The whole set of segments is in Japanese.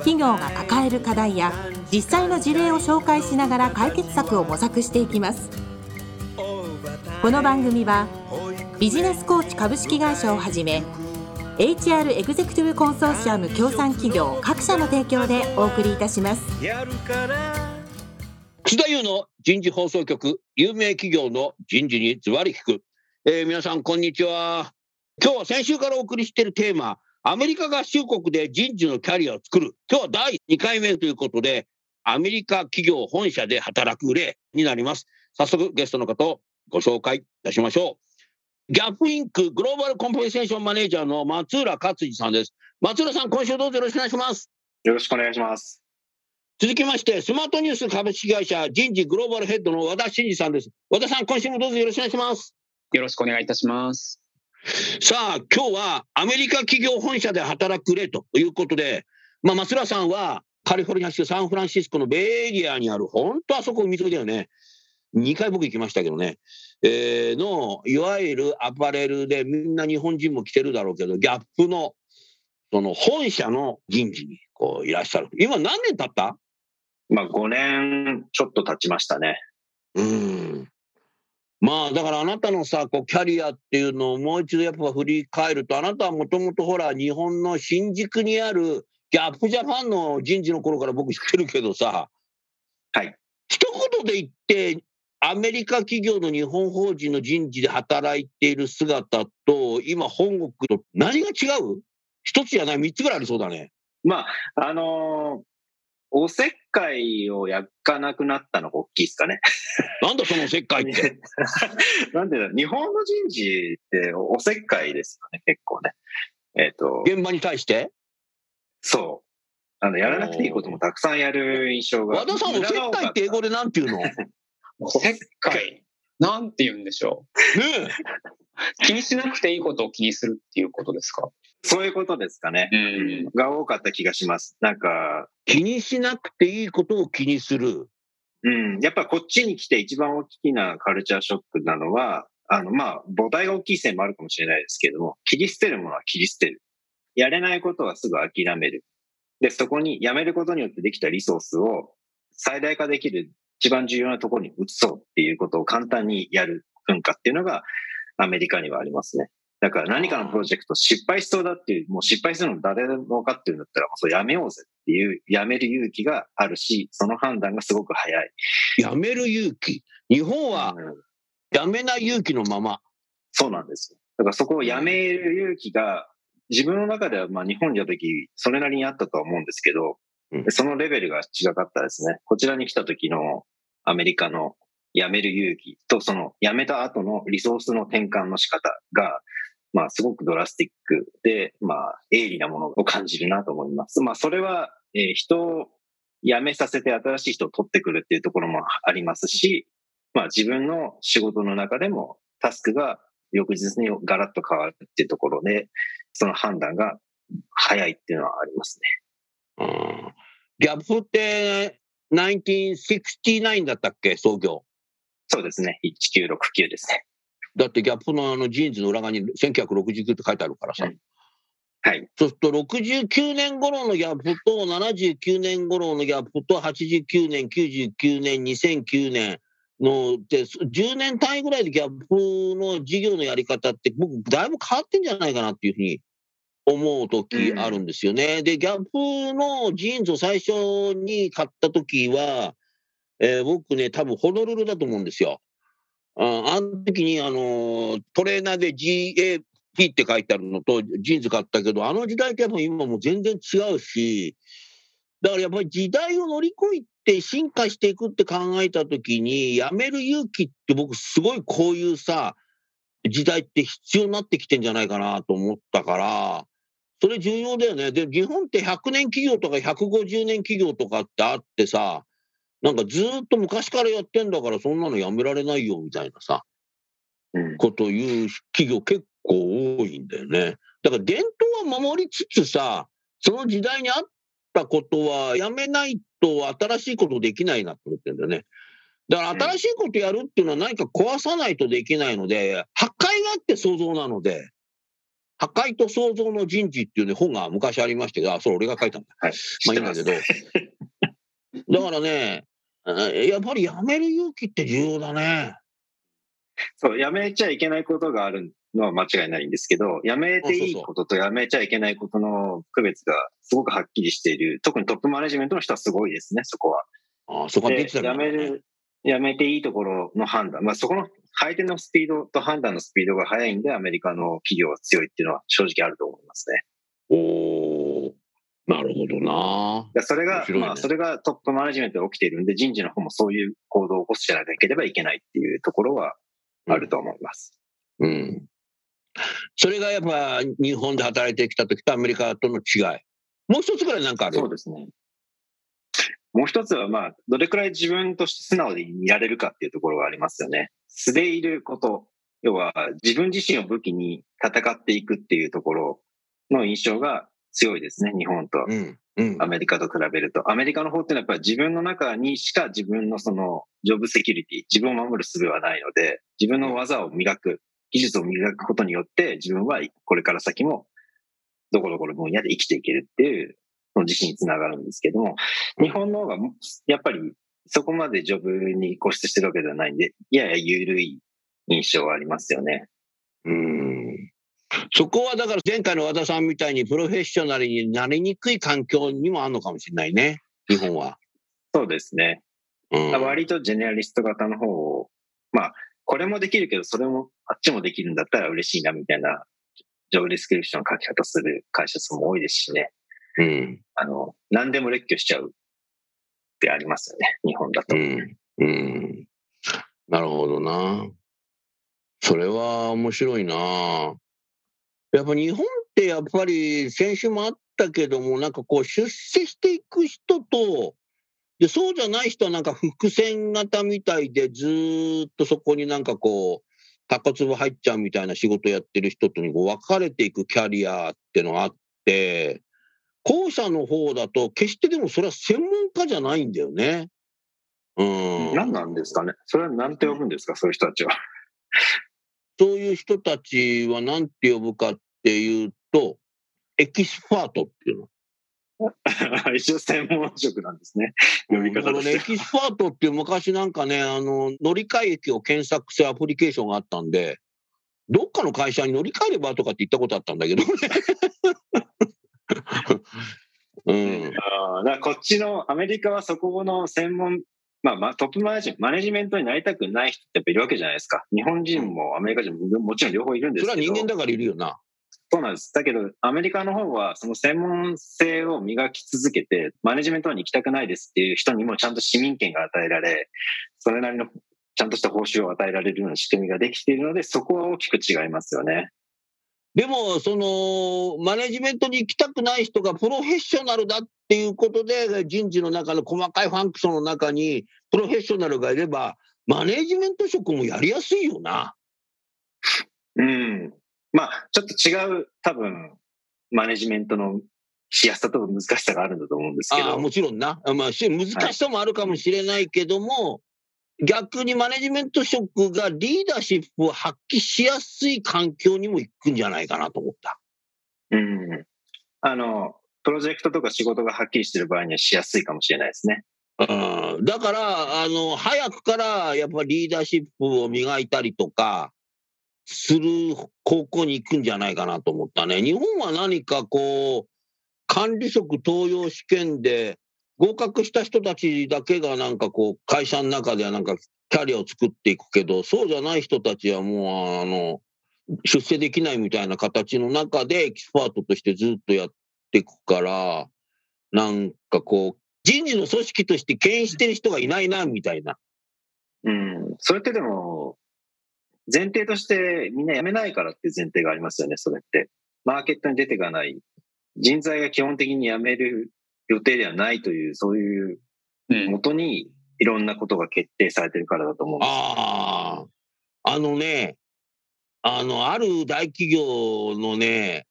企業が抱える課題や実際の事例を紹介しながら解決策を模索していきます。この番組はビジネスコーチ株式会社をはじめ HR エグゼクティブコンソーシアム協賛企業各社の提供でお送りいたします。楠田優の人事放送局有名企業の人事にズバリ聞く、えー、皆さんこんにちは。今日は先週からお送りしているテーマアメリカ合衆国で人事のキャリアを作る。今日は第2回目ということで、アメリカ企業本社で働く例になります。早速ゲストの方をご紹介いたしましょう。ギャップインクグローバルコンペンセーションマネージャーの松浦克司さんです。松浦さん、今週どうぞよろしくお願いします。よろしくお願いします。続きまして、スマートニュース株式会社人事グローバルヘッドの和田真二さんです。和田さん、今週もどうぞよろしくお願いします。よろしくお願いいたします。さあ、今日はアメリカ企業本社で働く例ということで、まあ、松浦さんはカリフォルニア州サンフランシスコのベイエリアにある、本当あそこ海沿いだよね。2回僕行きましたけどね。えー、の、いわゆるアパレルでみんな日本人も来てるだろうけど、ギャップの、その本社の人事にこういらっしゃる。今何年経った？まあ5年ちょっと経ちましたね。うん。まあだからあなたのさこうキャリアっていうのをもう一度やっぱ振り返るとあなたはもともとほら日本の新宿にあるギャップジャパンの人事の頃から僕知ってるけどさはい。一言で言ってアメリカ企業の日本法人の人事で働いている姿と今本国と何が違う？一つじゃない？三つぐらいありそうだね。まああのーおせっかいを焼かなくなったのが大きいですかね。なんだそのおせっかいって。なんでだ日本の人事っておせっかいですよね、結構ね。えっ、ー、と。現場に対して？そう。あの、やらなくていいこともたくさんやる印象が。和田さん、おせっかいって英語でなんて言うの？おせっかい。なんて言うんでしょう。ね 気にしなくていいことを気にするっていうことですか？そういうことですかね。うん、が多かった気がします。なんか。気にしなくていいことを気にする。うん。やっぱこっちに来て一番大きなカルチャーショックなのは、あの、まあ、母体が大きい線もあるかもしれないですけども、切り捨てるものは切り捨てる。やれないことはすぐ諦める。で、そこにやめることによってできたリソースを最大化できる一番重要なところに移そうっていうことを簡単にやる文化っていうのがアメリカにはありますね。だから何かのプロジェクト失敗しそうだっていう、もう失敗するの誰でも分かってるんだったら、もうそれやめようぜっていう、やめる勇気があるし、その判断がすごく早い。やめる勇気日本は、やめない勇気のまま。そうなんですよ。だからそこをやめる勇気が、自分の中ではまあ日本にいた時、それなりにあったとは思うんですけど、そのレベルが違かったですね。こちらに来た時のアメリカの辞める勇気と、その辞めた後のリソースの転換の仕方が、まあ、すごくドラスティックで、まあ、鋭利なものを感じるなと思います。まあ、それは、えー、人を辞めさせて新しい人を取ってくるっていうところもありますし、まあ、自分の仕事の中でもタスクが翌日にガラッと変わるっていうところで、その判断が早いっていうのはありますね。うん。ギャップって1969だったっけ？創業。そうですね。1969ですね。だってギャップのあのジーンズの裏側に1969って書いてあるからさ。はい。そうすると69年頃のギャップと79年頃のギャップと89年、99年、2009年ので10年単位ぐらいでギャップの事業のやり方って僕だいぶ変わってんじゃないかなっていうふうに思う時あるんですよね。うん、で、ギャップのジーンズを最初に買った時は、えー、僕ね、多分ホノルルだと思うんですよ。ああの時に、あのトレーナーで GAP って書いてあるのとジーンズ買ったけど、あの時代って今も全然違うし、だからやっぱり時代を乗り越えて進化していくって考えた時に、やめる勇気って僕すごいこういうさ、時代って必要になってきてんじゃないかなと思ったから、それ重要だよね。で、日本って100年企業とか150年企業とかってあってさ、なんかずっと昔からやってんだからそんなのやめられないよみたいなさ、うん、こと言う企業結構多いんだよね。だから伝統は守りつつさ、その時代に合ったことはやめないと新しいことできないなと思ってるんだよね。だから新しいことやるっていうのは何か壊さないとできないので、破壊があって創造なので、破壊と創造の人事っていうね、本が昔ありましたけど、あ、それ俺が書いたんだ。はい。まあいいんだけど。だからね、やっぱりやめる勇気って重要だね。そう、やめちゃいけないことがあるのは間違いないんですけど、やめていいこととやめちゃいけないことの区別がすごくはっきりしている。特にトップマネジメントの人はすごいですね、そこは。ああ、そこはできた、ね、やめる、やめていいところの判断。まあそこの回転のスピードと判断のスピードが速いんで、アメリカの企業は強いっていうのは正直あると思いますね。おなるほどな。それが、ね、まあ、それがトップマネジメントで起きているんで、人事の方もそういう行動を起こしじゃなければいけないっていうところはあると思います。うん、うんそれがやっぱ日本で働いてきた時とアメリカとの違い。もう一つぐらいなんかある？そうですね。もう一つは、まあ、どれくらい自分として素直でいられるかっていうところがありますよね。素でいること。要は、自分自身を武器に戦っていくっていうところの印象が強いですね。日本とアメリカと比べると。アメリカの方っていうのはやっぱり自分の中にしか自分のそのジョブセキュリティ、自分を守る術はないので、自分の技を磨く、技術を磨くことによって自分はこれから先もどこどこの分野で生きていけるっていうの自信につながるんですけども、日本の方がやっぱりそこまでジョブに固執してるわけではないんで、やや緩い印象はありますよね。うん。そこはだから前回の和田さんみたいにプロフェッショナルになりにくい環境にもあるのかもしれないね、日本は。そうですね。うん、割とジェネラリスト型の方を、まあ、これもできるけど、それもあっちもできるんだったら嬉しいなみたいな、ジョブディスクリプション書き方する会社さんも多いですしね。うん。あの、何でも列挙しちゃうってありますよね、日本だと。うん。うん、なるほどな。それは面白いな。やっぱ日本ってやっぱり先週もあったけども、なんかこう出世していく人と、で、そうじゃない人はなんか伏線型みたいでずっとそこになんかこう、高粒入っちゃうみたいな仕事やってる人とにこう分かれていくキャリアってのがあって、後者の方だと決してでもそれは専門家じゃないんだよね。うん。何なんですかねそれは何て呼ぶんですかそういう人たちは。そういう人たちは何て呼ぶかっていうと、エキスパートっていうの。一応専門職なんですね。呼び方ね、エキスパートっていう昔なんかね、あの、乗り換え駅を検索するアプリケーションがあったんで、どっかの会社に乗り換えればとかって言ったことあったんだけどね。うん、あだこっちのアメリカはそこの専門、まあ、まあ、トップマネジマネジメントになりたくない人ってやっぱいるわけじゃないですか。日本人もアメリカ人ももちろん両方いるんですけど。それは人間だからいるよな。そうなんです。だけど、アメリカの方は、その専門性を磨き続けて、マネジメントに行きたくないですっていう人にもちゃんと市民権が与えられ、それなりのちゃんとした報酬を与えられるような仕組みができているので、そこは大きく違いますよね。でも、その、マネジメントに行きたくない人がプロフェッショナルだっていうことで、人事の中の細かいファンクションの中に、プロフェッショナルがいれば、マネジメント職もやりやすいよな。うん。まあ、ちょっと違う、多分、マネジメントのしやすさと難しさがあるんだと思うんですけど。あもちろんな。まあ、難しさもあるかもしれないけども、はい逆にマネジメント職がリーダーシップを発揮しやすい環境にも行くんじゃないかなと思った。うん。あの、プロジェクトとか仕事がはっきりしてる場合にはしやすいかもしれないですね。うん、だから、あの、早くからやっぱリーダーシップを磨いたりとか、する方向に行くんじゃないかなと思ったね。日本は何かこう、管理職登用試験で合格した人たちだけがなんかこう、会社の中ではなんかキャリアを作っていくけど、そうじゃない人たちはもう、あの、出世できないみたいな形の中でエキスパートとしてずっとやっていくから、なんかこう、人事の組織として牽引してる人がいないな、みたいな。うん。それってでも、前提としてみんな辞めないからっていう前提がありますよね、それって。マーケットに出ていかない人材が基本的に辞める予定ではないという、そういううん。もとにいろんなことが決定されてるからだと思うんですよ。ああ、あのね、あの、ある大企業のね、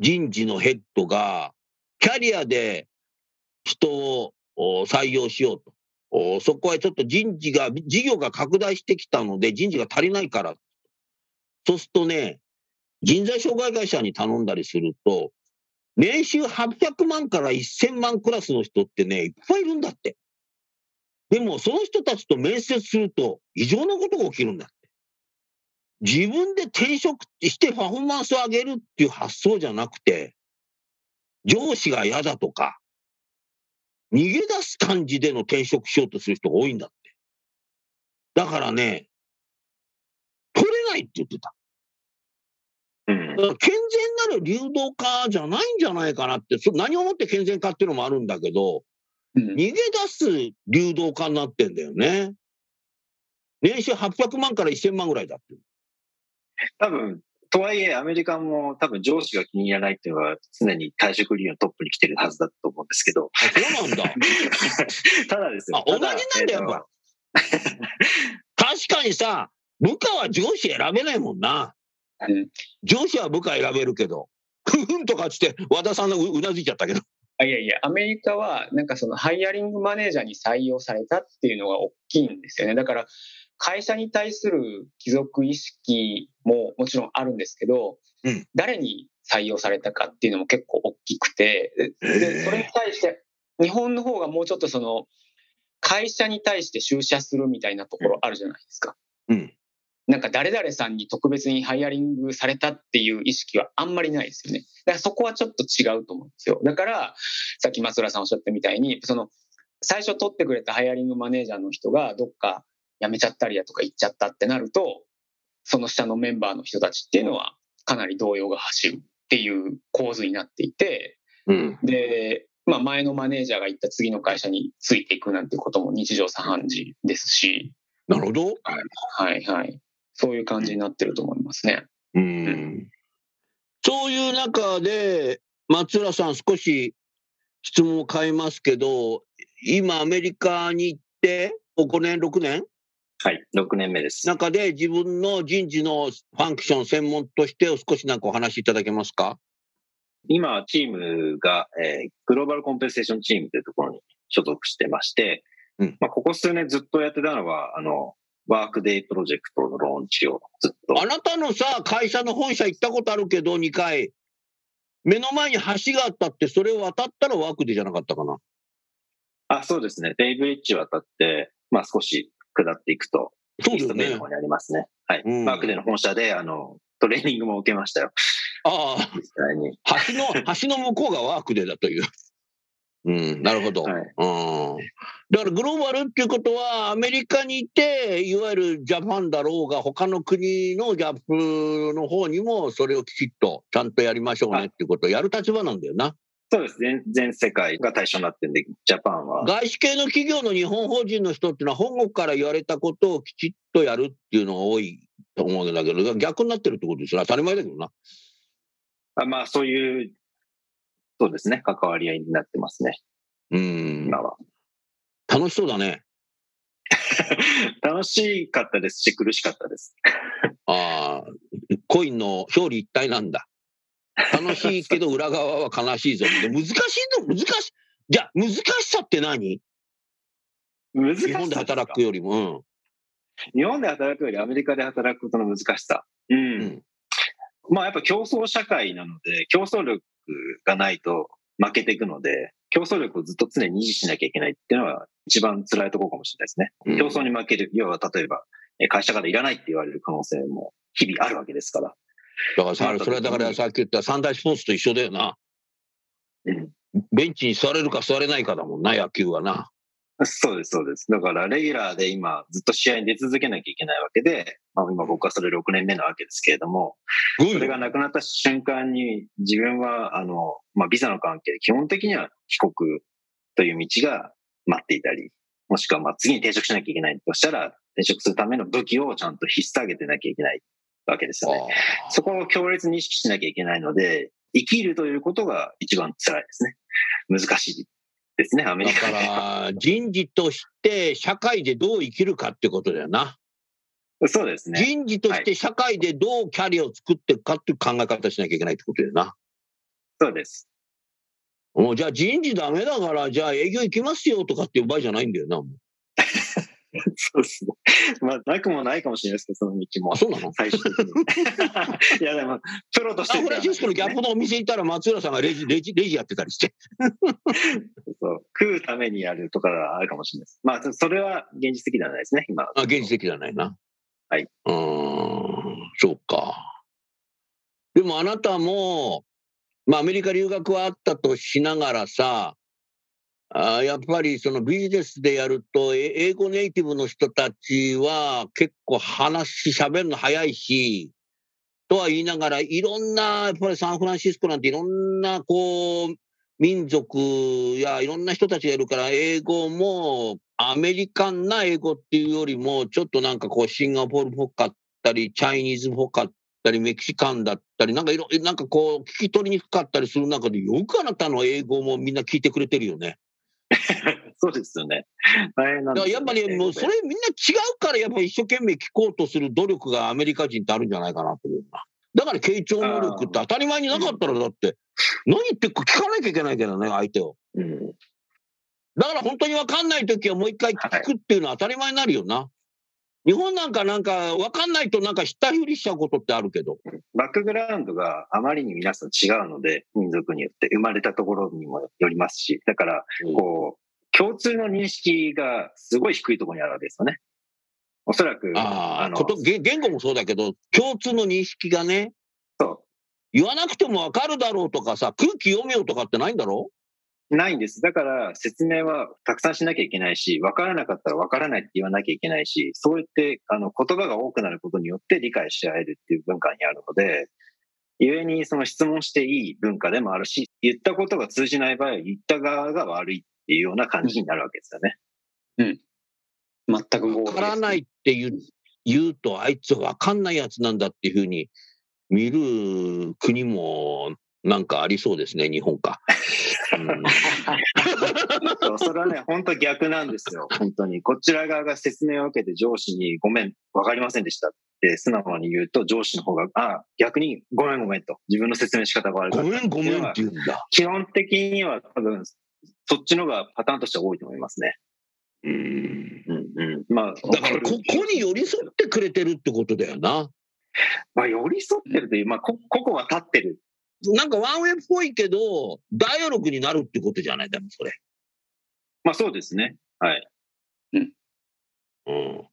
人事のヘッドが、キャリアで人を採用しようと。そこはちょっと人事が、事業が拡大してきたので、人事が足りないから。そうするとね、人材障害会社に頼んだりすると、年収800万から1000万クラスの人ってね、いっぱいいるんだって。でも、その人たちと面接すると、異常なことが起きるんだ。自分で転職してパフォーマンスを上げるっていう発想じゃなくて、上司が嫌だとか、逃げ出す感じでの転職しようとする人が多いんだって。だからね、取れないって言ってた。うんだから健全なる流動化じゃないんじゃないかなって、そ何をもって健全化っていうのもあるんだけど、うん逃げ出す流動化になってんだよね。年収800万から1000万ぐらいだって。多分、とはいえアメリカも多分上司が気に入らないっていうのは常に退職理由のトップに来てるはずだと思うんですけど。あ、そうなんだ。ただですよ。あ、同じなんだよ、やっぱ。確かにさ、部下は上司選べないもんな。うん上司は部下選べるけど、ふふんとかっつって和田さんがううなずいちゃったけど。あいやいや、アメリカは、なんかそのハイアリングマネージャーに採用されたっていうのが大きいんですよね。だから、会社に対する帰属意識ももちろんあるんですけど、うん誰に採用されたかっていうのも結構大きくて、ででそれに対して、日本の方がもうちょっとその、会社に対して出社するみたいなところあるじゃないですか。うん。なんか誰々さんに特別にハイアリングされたっていう意識はあんまりないですよね。だからそこはちょっと違うと思うんですよ。だから、さっき松浦さんおっしゃったみたいに、その、最初取ってくれたハイアリングマネージャーの人がどっか辞めちゃったりだとか行っちゃったってなると、その下のメンバーの人たちっていうのはかなり動揺が走るっていう構図になっていて、うん。で、まあ前のマネージャーが行った次の会社についていくなんてことも日常茶飯事ですし、なるほど。はいはい。そういう感じになってると思いますね。うん。そういう中で、松浦さん、少し質問を変えますけど、今、アメリカに行って、5年、6年？はい、6年目です。中で自分の人事のファンクション専門として少しなんかお話しいただけますか？今、チームが、えーグローバルコンペンセーションチームというところに所属してまして、うんまあ、ここ数年ずっとやってたのは、あの、ワークデイプロジェクトのローンチをずっとあなたのさ、会社の本社行ったことあるけど、2回。目の前に橋があったって、それを渡ったらワークでじゃなかったかな？あ、そうですね。ベイブリッジ渡って、まあ少し下っていくと、そうだよね。方にありますね。はい。うんワークデーの本社で、あの、トレーニングも受けましたよ。ああ、実際に。橋の、橋の向こうがワークでだという。うん、なるほど。はい。うん。だからグローバルっていうことは、アメリカにいて、いわゆるジャパンだろうが、他の国のギャップの方にも、それをきちっとちゃんとやりましょうねっていうことをやる立場なんだよな。そうですね。全世界が対象になってるんで、ジャパンは。外資系の企業の日本法人の人っていうのは、本国から言われたことをきちっとやるっていうのが多いと思うんだけど、逆になってるってことですよ。当たり前だけどな。あまあそういう、そうですね。関わり合いになってますね。うん。今は。楽しそうだね。楽しかったですし、苦しかったです。ああ、コインの表裏一体なんだ。楽しいけど裏側は悲しいぞ。で難しいの難しい。じゃあ、難しさって何？難しさ日本で働くよりも。日本で働くよりアメリカで働くことの難しさ。うん。うんまあやっぱ競争社会なので、競争力がないと負けていくので、競争力をずっと常に維持しなきゃいけないっていうのは一番辛いところかもしれないですね。うん。競争に負ける。要は例えば、え会社からいらないって言われる可能性も日々あるわけですから。だからさ、それはだからさっき言った三大スポーツと一緒だよな。うんベンチに座れるか座れないかだもんな、野球はな。そうです、そうです。だから、レギュラーで今、ずっと試合に出続けなきゃいけないわけで、まあ、今僕はそれ6年目なわけですけれども、それがなくなった瞬間に、自分は、あの、まあ、ビザの関係で基本的には帰国という道が待っていたり、もしくは、まあ、次に転職しなきゃいけないとしたら、転職するための武器をちゃんと引っ提げてなきゃいけないわけですよね。そこを強烈に意識しなきゃいけないので、生きるということが一番辛いですね。難しいですね、アメリカだから、人事として社会でどう生きるかってことだよな。そうですね。人事として社会でどうキャリアを作っていくかっていう考え方しなきゃいけないってことだよな。そうです。もうじゃあ人事ダメだから、じゃあ営業行きますよとかっていう場合じゃないんだよな。もう そうですね。まあ、なくもないかもしれないですけど、その道もあ、。そうなの？最終的に。いや、でも、プロとしてサンフランシスコのギャップのお店行ったら松浦さんがレジ、レジ、レジやってたりして。そう食うためにやるとかがあるかもしれないです。まあ、そそれは現実的ではないですね、今は。あ、現実的じゃないな。はい。うーん、そうか。でもあなたも、まあアメリカ留学はあったとしながらさ、あやっぱりそのビジネスでやると、英語ネイティブの人たちは結構話し、喋るの早いし、とは言いながら、いろんな、やっぱりサンフランシスコなんていろんな、こう、民族やいろんな人たちがいるから、英語もアメリカンな英語っていうよりも、ちょっとなんかこう、シンガポールっぽかったり、チャイニーズっぽかったり、メキシカンだったり、なんかいろ、なんかこう、聞き取りにくかったりする中で、よくあなたの英語もみんな聞いてくれてるよね。そうですよね。大変なんですよやっぱりもう、それみんな違うから、やっぱり一生懸命聞こうとする努力がアメリカ人ってあるんじゃないかなと思うな。だから、傾聴能力って当たり前になかったら、だって、何言ってるか聞かなきゃいけないけどね、相手を。うん。だから本当に分かんないときはもう一回聞くっていうのは当たり前になるよな。日本なんかなんか分かんないとなんか知ったふりしちゃうことってあるけど。バックグラウンドがあまりに皆さん違うので、民族によって生まれたところにもよりますし、だから、こう、共通の認識がすごい低いところにあるわけですよね。おそらく、ああ、のこと言言語もそうだけど、共通の認識がね、そ言わなくても分かるだろうとかさ、空気読めよとかってないんだろ？うないんです。だから、説明はたくさんしなきゃいけないし、分からなかったら分からないって言わなきゃいけないし、そうやって、あの、言葉が多くなることによって理解し合えるっていう文化にあるので、故にその質問していい文化でもあるし、言ったことが通じない場合は言った側が悪いっていうような感じになるわけですよね。全く合分からないって言う言うと、あいつ分かんないやつなんだっていうふうに見る国もなんかありそうですね、日本か。うん それはね、本当逆なんですよ。本当に。こちら側が説明を受けて上司にごめん、わかりませんでしたって素直に言うと、上司の方が、あ逆にごめんごめんと。自分の説明の仕方が悪かった。ごめんごめんって言うんだ。基本的には多分、そっちのがパターンとしては多いと思いますね。うんうんうん。まあ、だからここに寄り添ってくれてるってことだよな。まあ、寄り添ってるという、まあ、こ個々は立ってる。なんかワンウェイっぽいけど、ダイアログになるってことじゃない、でもそれ。まあ、そうですね。はい。うん。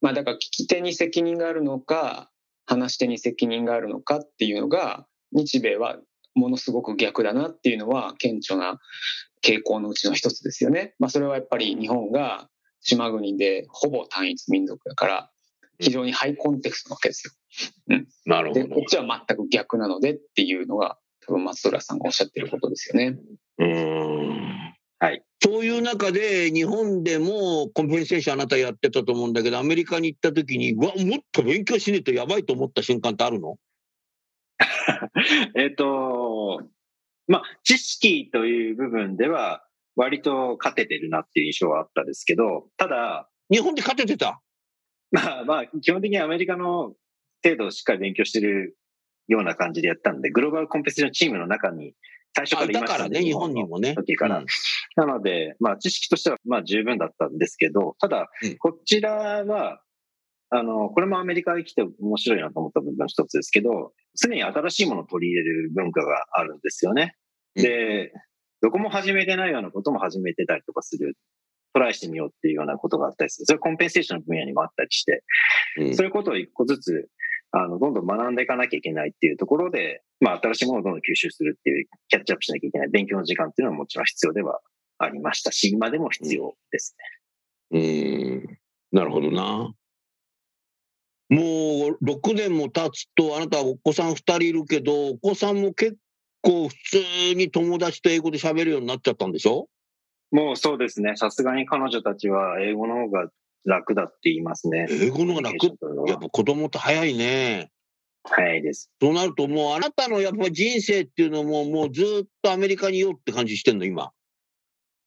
まあだから聞き手に責任があるのか、話し手に責任があるのかっていうのが、日米はものすごく逆だなっていうのは顕著な傾向のうちの一つですよね。まあそれはやっぱり日本が島国でほぼ単一民族だから、非常にハイコンテクストなわけですよ。で、なるほどこっ。ちは全く逆なのでっていうのが、多分松浦さんがおっしゃってることですよね。うん。はい。そういう中で、日本でもコンペンセーションあなたやってたと思うんだけど、アメリカに行った時に、うわ、もっと勉強しねえとやばいと思った瞬間ってあるの？えっと、まあ、知識という部分では、割と勝ててるなっていう印象はあったんですけど、ただ、日本で勝ててた？まあまあ、基本的にアメリカの程度をしっかり勉強してるような感じでやったんで、グローバルコンペティションチームの中に最初かあらいましただからね、日本にもね。時から。うんなので、まあ知識としてはまあ十分だったんですけど、ただうん、こちらは、あの、これもアメリカに来て面白いなと思った部分の一つですけど、常に新しいものを取り入れる文化があるんですよね。で、どこも始めてないようなことも始めてたりとかする。トライしてみようっていうようなことがあったりする。それはコンペンセーションの分野にもあったりして、うんそういうことを一個ずつ、あの、どんどん学んでいかなきゃいけないっていうところで、まあ、新しいものをどんどん吸収するっていう、キャッチアップしなきゃいけない勉強の時間っていうのはもちろん必要ではありましたし、今でも必要ですうーんなるほどな。もう6年も経つと、あなたはお子さん2人いるけど、お子さんも結構普通に友達と英語で喋るようになっちゃったんでしょ？ね。もうそうですね。さすがに彼女たちは英語の方が楽だって言いますね。英語の方が楽？やっぱ子供って早いね。早いです。そうなるともうあなたのやっぱ人生っていうのももうずっとアメリカにいようって感じしてんの、今？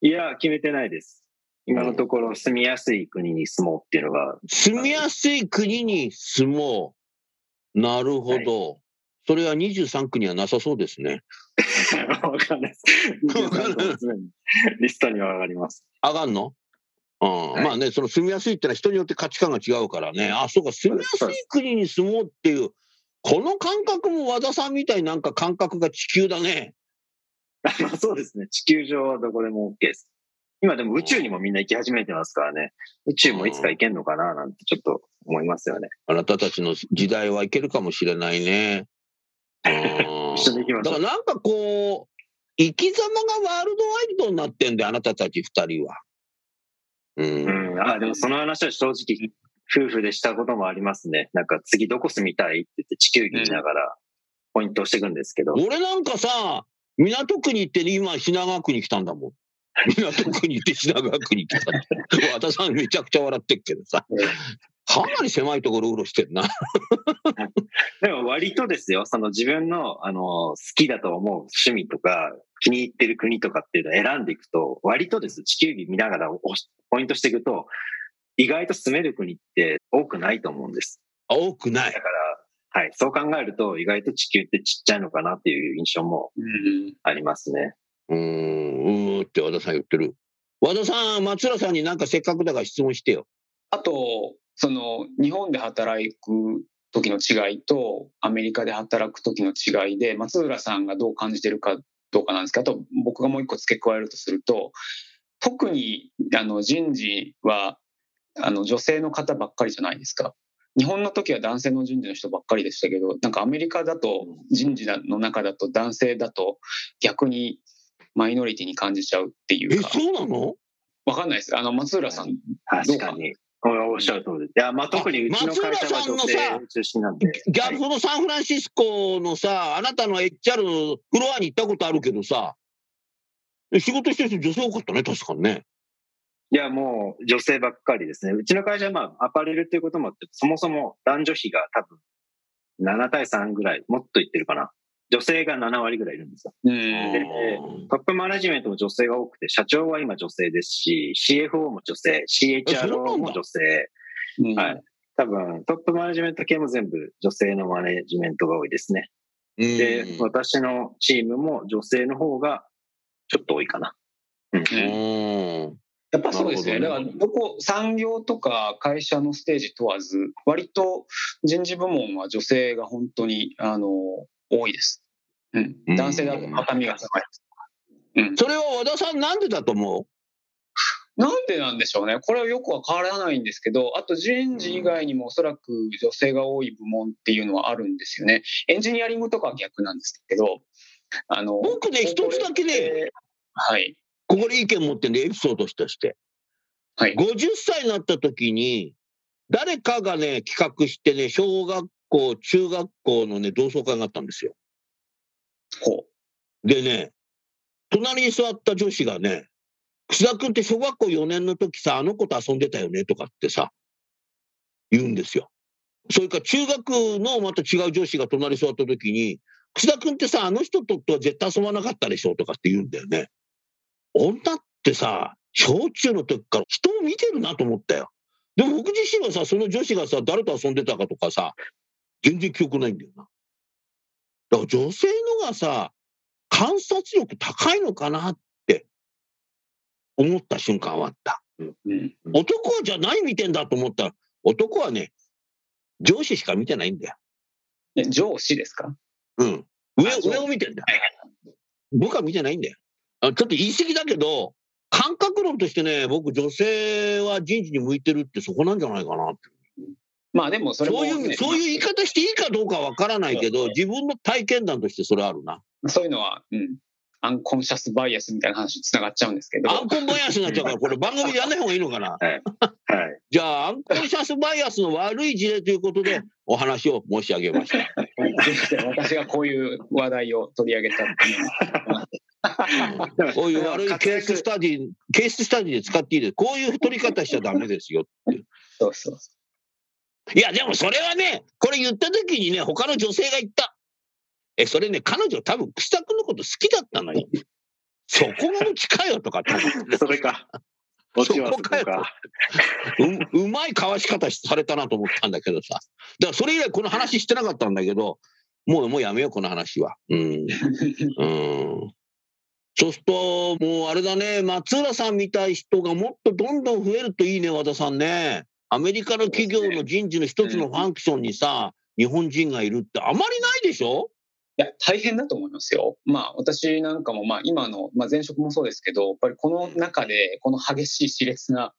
いや、決めてないです。今のところ住みやすい国に住もうっていうのが、住みやすい国に住もう。なるほど。それは23区にはなさそうですね。わかんないです。わかんない常にリストには上がります。上がんの？うんいまあね、その住みやすいってのは人によって価値観が違うからね。あ、そうか、住みやすい国に住もうっていう、この感覚も和田さんみたいになんか感覚が地球だね。まあそうですね。地球上はどこでも OK です。今でも宇宙にもみんな行き始めてますからね。宇宙もいつか行けんのかななんてちょっと思いますよね。あなたたちの時代はいけるかもしれないね。うん一緒に行きまし。だからなんかこう、生き様がワールドワイドになってんだよ、あなたたち二人は。うん。うん。あ、でもその話は正直、夫婦でしたこともありますね。なんか次どこ住みたいって言って地球儀見ながらポイントをしていくんですけど。俺なんかさ、港区に行って今品川区に来たんだもん。港区に行って品川区に来たって。和田さんめちゃくちゃ笑ってっけどさ。かなり狭いところうろしてんな。でも割とですよ、その自分の、あの、好きだと思う趣味とか、気に入ってる国とかっていうのを選んでいくと、割とです、地球儀見ながらポイントしていくと、意外と住める国って多くないと思うんです。多くないだ。から、はい、そう考えると、意外と地球ってちっちゃいのかなっていう印象もうんありますね。うーん、うーって和田さん言ってる。和田さん、松浦さんになんかせっかくだから質問してよ。あと、その、日本で働く時の違いと、アメリカで働く時の違いで、松浦さんがどう感じてるかどうかなんですけど、あと僕がもう一個付け加えるとすると、特にあの人事はあの女性の方ばっかりじゃないですか。日本の時は男性の人事の人ばっかりでしたけど、なんかアメリカだと人事の中だと男性だと逆にマイノリティに感じちゃうっていえ、うか、そうなの？わかんないです。あの、松浦さん、確かに。おっしゃる通り。いや、まあ、特にうちの会社は女性中心なんで。はいギャルそのサンフランシスコのさ、あなたの HR フロアに行ったことあるけどさ、え仕事してる人女性多かったね、確かにね。いや、もう女性ばっかりですね。うちの会社はまあ、アパレルっていうこともあって、そもそも男女比が多分7対3ぐらい、もっといってるかな。女性が7割ぐらいいるんですよ。うんでトップマネジメントも女性が多くて、社長は今女性ですし、CFO も女性、CHRO だも女性。うんはい。多分、トップマネジメント系も全部女性のマネジメントが多いですね。うんで、私のチームも女性の方がちょっと多いかな。うん。うんやっぱそうですね。だなるほどから、どこ、産業とか会社のステージ問わず、割と人事部門は女性が本当に、あの、多いです。うんうん。男性だと高みが高いです。うん。それは和田さんなんでだと思なんでなんでしょうね。これはよくわからないんですけど、あと人事以外にもおそらく女性が多い部門っていうのはあるんですよね。エンジニアリングとかは逆なんですけど、あの、僕ね、一つだけね、はい。ここで意見持ってんで、エピソードとして。はい。50歳になった時に、誰かがね、企画してね、小学校、中学校のね、同窓会があったんですよ。ほでね、隣に座った女子がね、楠田君って小学校4年の時さ、あの子と遊んでたよねとかってさ、言うんですよ。それから中学のまた違う女子が隣に座った時に、楠田君ってさ、あの人とは絶対遊ばなかったでしょとかって言うんだよね。女ってさ、小中の時から人を見てるなと思ったよ。でも僕自身はさ、その女子がさ、誰と遊んでたかとかさ、全然記憶ないんだよな。だから女性のがさ、観察力高いのかなって思った瞬間はあった。う。うん。男はじゃあ何見てんだと思ったら、男はね、上司しか見てないんだよ。え上司ですか？うん。上上を見てんだよ。僕は見てないんだよ。あちょっと言い過ぎだけど、感覚論としてね、僕女性は人事に向いてるってそこなんじゃないかなって。まあでもそれも、そういう、ねそういう言い方していいかどうかわからないけど、そう自分の体験談としてそれあるな。そういうのは、うん。アンコンシャスバイアスみたいな話につながっちゃうんですけど。アンコンバイアスになっちゃうから、これ番組でやんない方がいいのかな。はい。じゃあ、アンコンシャスバイアスの悪い事例ということで、お話を申し上げました。私がこういう話題を取り上げた こういう悪いケーススタディ、ケーススタディで使っていいです。こういう取り方しちゃダメですよ。そうそう。いや、でもそれはね、これ言った時にね、他の女性が言った。え、それね、彼女多分、草くんのこと好きだったのよ。そこがうちかよとかって それか。そこかよか。ううまいかわし方されたなと思ったんだけどさ。だからそれ以来この話してなかったんだけど、もうもうやめよう、この話は。うん。うん。そうすると、もうあれだね、松浦さんみたい人がもっとどんどん増えるといいね、和田さんね。アメリカの企業の人事の一つのファンクションにさ、日本人がいるってあまりないでしょ？いや、大変だと思いますよ。まあ、私なんかも、まあ、今の、まあ、前職もそうですけど、やっぱりこの中で、この激しい熾烈な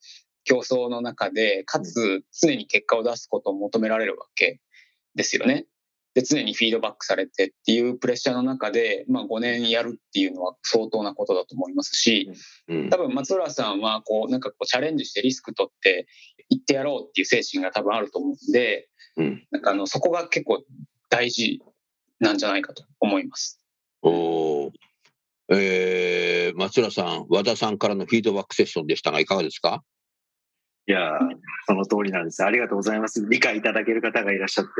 競争の中で、かつ常に結果を出すことを求められるわけですよね。で、常にフィードバックされてっていうプレッシャーの中で、まあ、5年やるっていうのは相当なことだと思いますし、うん多分松浦さんは、こう、なんかこう、チャレンジしてリスク取って、行ってやろうっていう精神が多分あると思うんで、うん。なんかあの、そこが結構大事なんじゃないかと思います。おーえー、松浦さん、和田さんからのフィードバックセッションでしたが、いかがですか？いやー、その通りなんです。ありがとうございます。理解いただける方がいらっしゃって、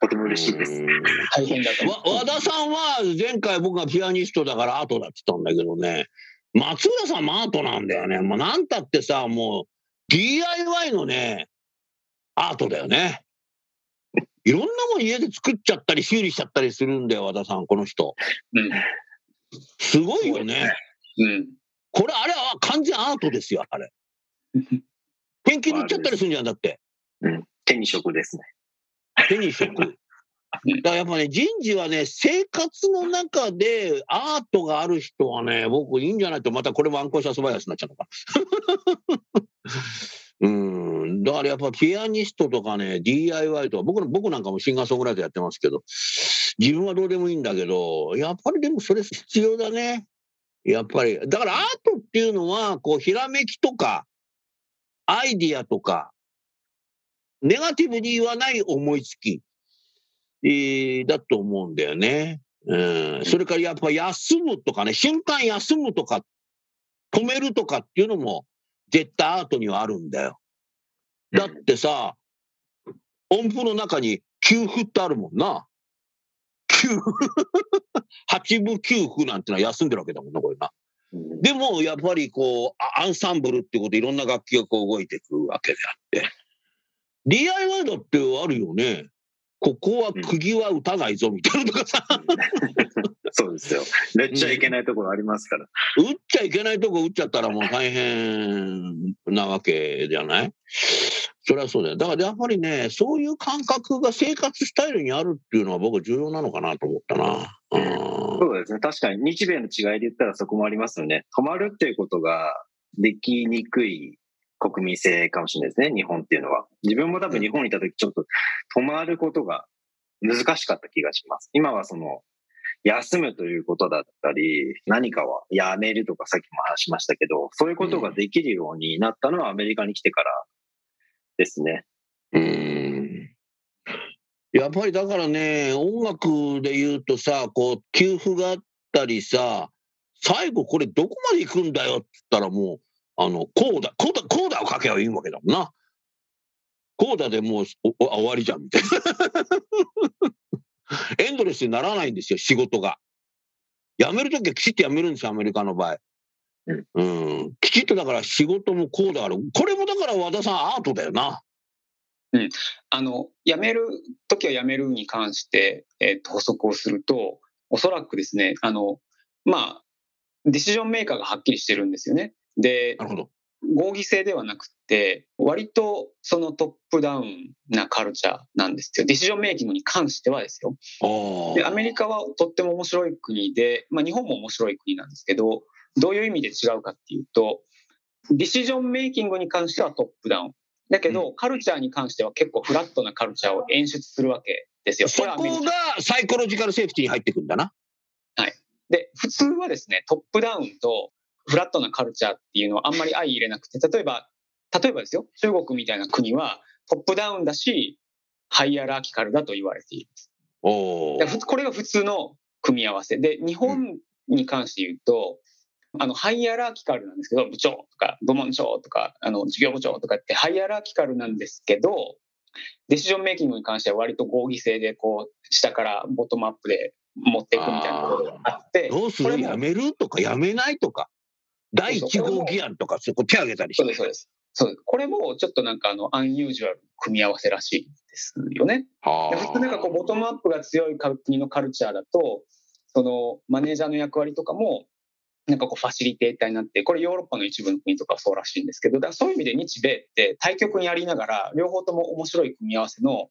とても嬉しいです。うん大変だと和田さんは前回僕がピアニストだからアートだって言ったんだけどね松浦さんもアートなんだよねもうなんたってさもう DIY のねアートだよねいろんなもん家で作っちゃったり修理しちゃったりするんだよ和田さんこの人うん。すごいよねうん。これあれは完全アートですよあれ研究に行っちゃったりするんじゃんだってうん。手に職ですね。手に職。だやっぱね、人事はね、生活の中でアートがある人はね、僕いいんじゃないと、またこれも暗号者素早しになっちゃうのか。うん、だからやっぱピアニストとかね、DIY とか、僕僕なんかもシンガーソングライターやってますけど、自分はどうでもいいんだけど、やっぱりでもそれ必要だね。やっぱり。だからアートっていうのは、こう、ひらめきとか、アイディアとか、ネガティブに言わない思いつき、えーだと思うんだよね。うん、それからやっぱ休むとかね、瞬間休むとか、止めるとかっていうのも絶対アートにはあるんだよ。だってさ、音符の中に休符ってあるもんな。休符。八分休符なんてのは休んでるわけだもんな、これな。うんでも、やっぱりこう、あアンサンブルってことでいろんな楽器がこう動いていくわけであって。DIY だってあるよね。ここは釘は打たないぞみたいなとかさ、そうですよ。めっちゃいけないところありますから。打っちゃいけないとこ打っちゃったらもう大変なわけじゃない？それはそうだよ。だからやっぱりね、そういう感覚が生活スタイルにあるっていうのは僕は重要なのかなと思ったな。うんそうですね。確かに日米の違いで言ったらそこもありますよね。止まるっていうことができにくい国民性かもしれないですね。日本っていうのは。自分も多分日本にいた時ちょっと止まることが難しかった気がします。今はその休むということだったり、何かはやめるとかさっきも話しましたけど、そういうことができるようになったのはアメリカに来てからですね。うんやっぱりだからね、音楽で言うとさ、こう、給付があったりさ、最後これどこまで行くんだよって言ったらもう、あの、こうだ、こうだ、こうだを書けばいいわけだもんな。こうだでもうおお終わりじゃんみたいな。エンドレスにならないんですよ、仕事が。辞めるときはきちっと辞めるんですよ、アメリカの場合。うんうん、きちっとだから仕事もこうだから、これもだから和田さんアートだよな。あの、辞めるときは辞めるに関して、えっと補足をすると、おそらくですね、あの、まあ、ディシジョンメーカーがはっきりしてるんですよね。で、なるほど。合議制ではなくて、割とそのトップダウンなカルチャーなんですよ。ディシジョンメイキングに関してはですよ。あで、アメリカはとっても面白い国で、まあ日本も面白い国なんですけど、どういう意味で違うかっていうと、ディシジョンメイキングに関してはトップダウン。だけど、カルチャーに関しては結構フラットなカルチャーを演出するわけですよ。そこがサイコロジカルセーフティーに入ってくんだな。で、普通はですね、トップダウンとフラットなカルチャーっていうのはあんまり相入れなくて、例えば、例えばですよ、中国みたいな国はトップダウンだし、ハイアラーキカルだと言われている。おこれが普通の組み合わせ。で、日本に関して言うと、あの、ハイアラーキカルなんですけど、部長とか、部門長とか、あの、事業部長とかってハイアラーキカルなんですけど、ディシジョンメイキングに関しては割と合議制でこう下からボトムアップで持っていくみたいなことがあってどうする？やめる？とかやめない？とか第1号議案とかそこ手挙げたりしてそうですそうですこれもちょっとなんかあのアンユージュアル組み合わせらしいですよね。は普通なんかこうボトムアップが強い国のカルチャーだとそのマネージャーの役割とかもなんかこうファシリテーターになってこれヨーロッパの一部の国とかそうらしいんですけどだからそういう意味で日米って対極にありながら両方とも面白い組み合わせの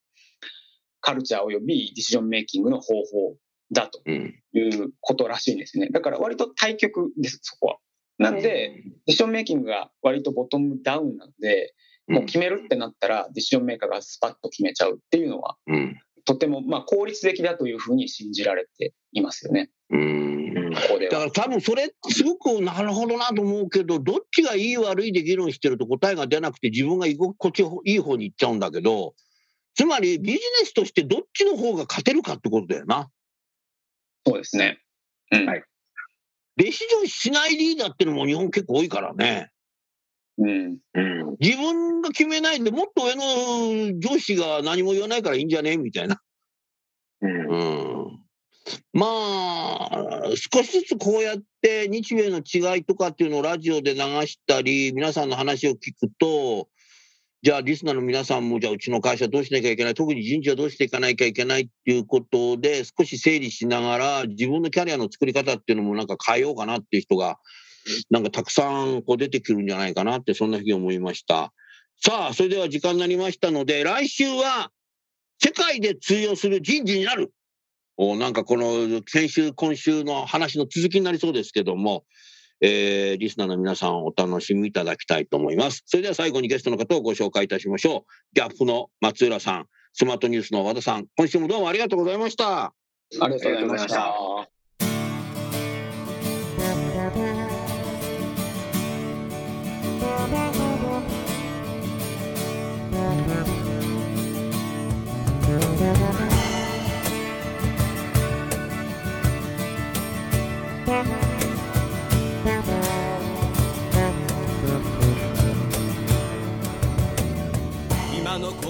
カルチャーおよびディシジョンメイキングの方法だとうんいうことらしいんですね。だから割と対極です、そこは。なんで、ディシジョンメイキングが割とボトムダウンなので、もう決めるってなったら、ディシジョンメーカーがスパッと決めちゃうっていうのは、うんとてもまあ効率的だというふうに信じられていますよね、うんここ。だから多分それすごくなるほどなと思うけどどっちがいい悪いで議論してると答えが出なくて自分が居心地いい方に行っちゃうんだけどつまりビジネスとしてどっちの方が勝てるかってことだよな。そうですね。うん。はいデシジョンしないリーダーっていうのも日本結構多いからね。うん。うん。自分が決めないでもっと上の上司が何も言わないからいいんじゃね？みたいな。うん。うんまあ、少しずつこうやって日米の違いとかっていうのをラジオで流したり、皆さんの話を聞くと、じゃあリスナーの皆さんも、じゃあうちの会社どうしなきゃいけない、特に人事はどうしていかなきゃいけないっていうことで、少し整理しながら、自分のキャリアの作り方っていうのもなんか変えようかなっていう人が、なんかたくさんこう出てくるんじゃないかなって、そんなふうに思いました。さあ、それでは時間になりましたので、来週は世界で通用する人事になる。おなんかこの先週、今週の話の続きになりそうですけども、えーリスナーの皆さんお楽しみいただきたいと思います。それでは最後にゲストの方をご紹介いたしましょう。ギャップの松浦さん、スマートニュースの和田さん、今週もどうもありがとうございました。ありがとうございましありが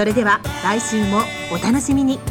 それでは来週もお楽しみに。